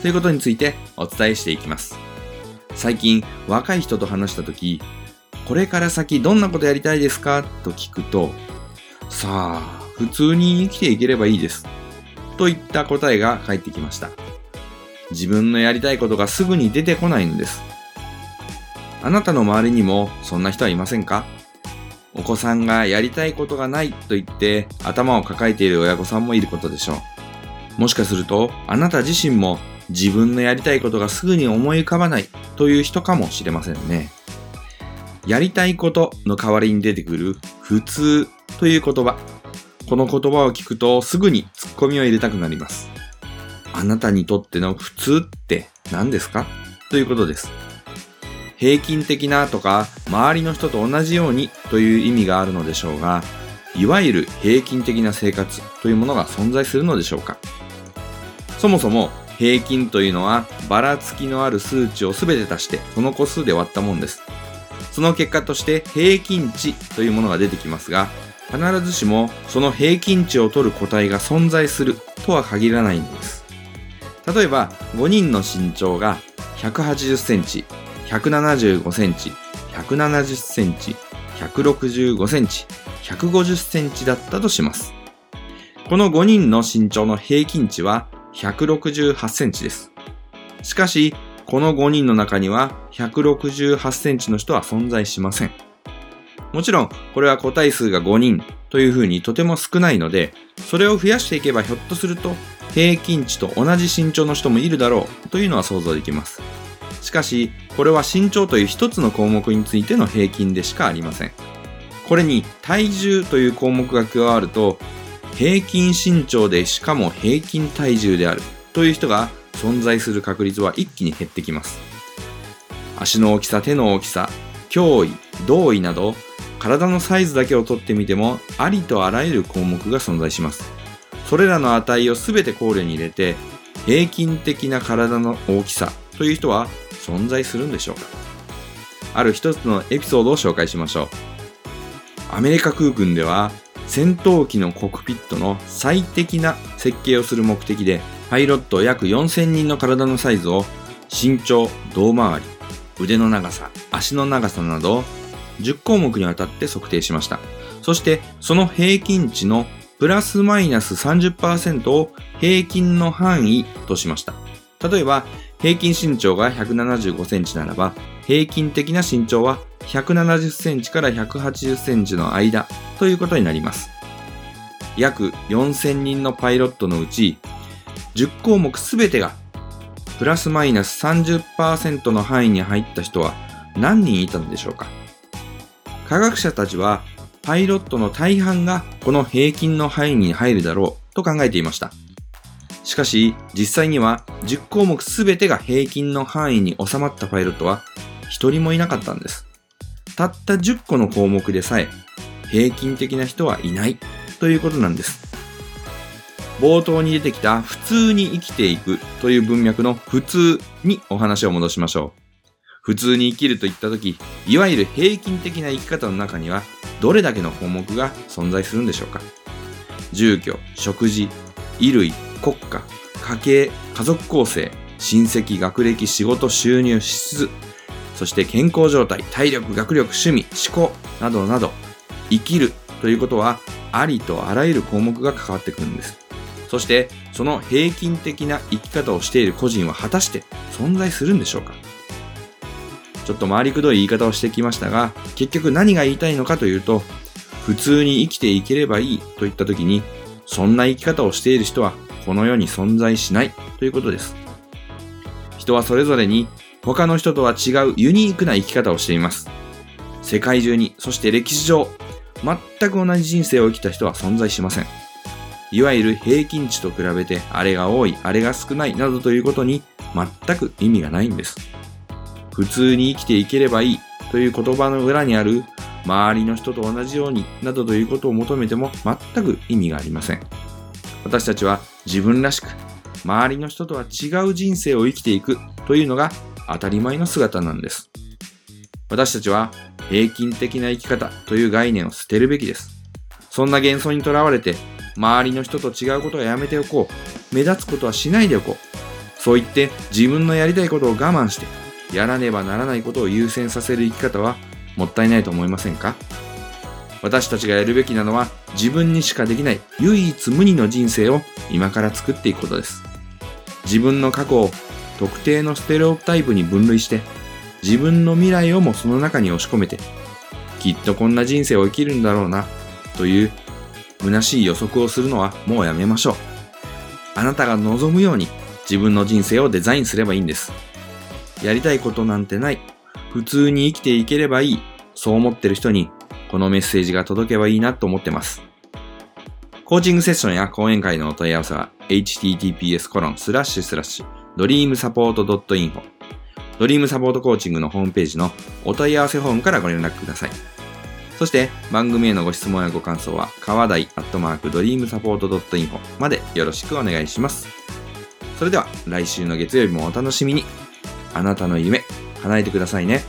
ということについてお伝えしていきます。最近若い人と話した時これから先どんなことやりたいですかと聞くとさあ普通に生きていければいいですといった答えが返ってきました。自分のやりたいことがすぐに出てこないのです。あなたの周りにもそんな人はいませんか？お子さんがやりたいことがないと言って頭を抱えている親御さんもいることでしょう。もしかするとあなた自身も自分のやりたいことがすぐに思い浮かばないという人かもしれませんね。やりたいことの代わりに出てくる普通という言葉。この言葉を聞くとすぐにツッコミを入れたくなります。あなたにとっての普通って何ですか？ということです。平均的なとか周りの人と同じようにという意味があるのでしょうが、いわゆる平均的な生活というものが存在するのでしょうか？そもそも平均というのはばらつきのある数値を全て足してその個数で割ったもんです。その結果として平均値というものが出てきますが、必ずしもその平均値を取る個体が存在するとは限らないんです。例えば5人の身長が180センチ175センチ、170センチ、165センチ、150センチだったとします。この5人の身長の平均値は168センチです。しかし、この5人の中には168センチの人は存在しません。もちろん、これは個体数が5人というふうにとても少ないので、それを増やしていけばひょっとすると平均値と同じ身長の人もいるだろうというのは想像できます。しかし、これは身長という一つの項目についての平均でしかありません。これに体重という項目が加わると、平均身長でしかも平均体重であるという人が存在する確率は一気に減ってきます。足の大きさ、手の大きさ、脅威、同位など、体のサイズだけをとってみても、ありとあらゆる項目が存在します。それらの値を全て考慮に入れて、平均的な体の大きさという人は存在するんでしょうかある一つのエピソードを紹介しましょう。アメリカ空軍では戦闘機のコックピットの最適な設計をする目的でパイロット約4000人の体のサイズを身長、胴回り、腕の長さ、足の長さなど10項目にわたって測定しました。そしてその平均値のプラスマイナス30%を平均の範囲としました。例えば平均身長が175センチならば、平均的な身長は170センチから180センチの間ということになります。約4000人のパイロットのうち、10項目すべてがプラスマイナス30%の範囲に入った人は何人いたのでしょうか科学者たちはパイロットの大半がこの平均の範囲に入るだろうと考えていました。しかし、実際には10項目すべてが平均の範囲に収まったパイロットは一人もいなかったんです。たった10個の項目でさえ平均的な人はいないということなんです。冒頭に出てきた普通に生きていくという文脈の普通にお話を戻しましょう。普通に生きるといったとき、いわゆる平均的な生き方の中にはどれだけの項目が存在するんでしょうか住居、食事、衣類、国家、家計、家族構成、親戚、学歴、仕事、収入、支出、そして健康状態、体力、学力、趣味、思考などなど、生きるということは、ありとあらゆる項目が関わってくるんです。そして、その平均的な生き方をしている個人は果たして存在するんでしょうか？ちょっと回りくどい言い方をしてきましたが、結局何が言いたいのかというと、普通に生きていければいいといった時に、そんな生き方をしている人はこの世に存在しないということです。人はそれぞれに他の人とは違うユニークな生き方をしています。世界中に、そして歴史上、全く同じ人生を生きた人は存在しません。いわゆる平均値と比べて、あれが多い、あれが少ない、などということに全く意味がないんです。普通に生きていければいいという言葉の裏にある周りの人と同じようになどということを求めても全く意味がありません。私たちは自分らしく周りの人とは違う人生を生きていくというのが当たり前の姿なんです。私たちは平均的な生き方という概念を捨てるべきです。そんな幻想にとらわれて周りの人と違うことはやめておこう。目立つことはしないでおこう。そう言って自分のやりたいことを我慢してやらねばならないことを優先させる生き方はもったいないと思いませんか？私たちがやるべきなのは自分にしかできない唯一無二の人生を今から作っていくことです。自分の過去を特定のステレオタイプに分類して自分の未来をもその中に押し込めてきっとこんな人生を生きるんだろうなという虚しい予測をするのはもうやめましょう。あなたが望むように自分の人生をデザインすればいいんです。やりたいことなんてない。普通に生きていければいい。そう思ってる人にこのメッセージが届けばいいなと思ってます。コーチングセッションや講演会のお問い合わせは https コロンスラッシュスラッシュ dreamsupport.info ドリームサポートコーチングのホームページのお問い合わせフォームからご連絡ください。そして番組へのご質問やご感想は川台アットマークドリームサポート .info までよろしくお願いします。それでは来週の月曜日もお楽しみに。あなたの夢叶えてくださいね。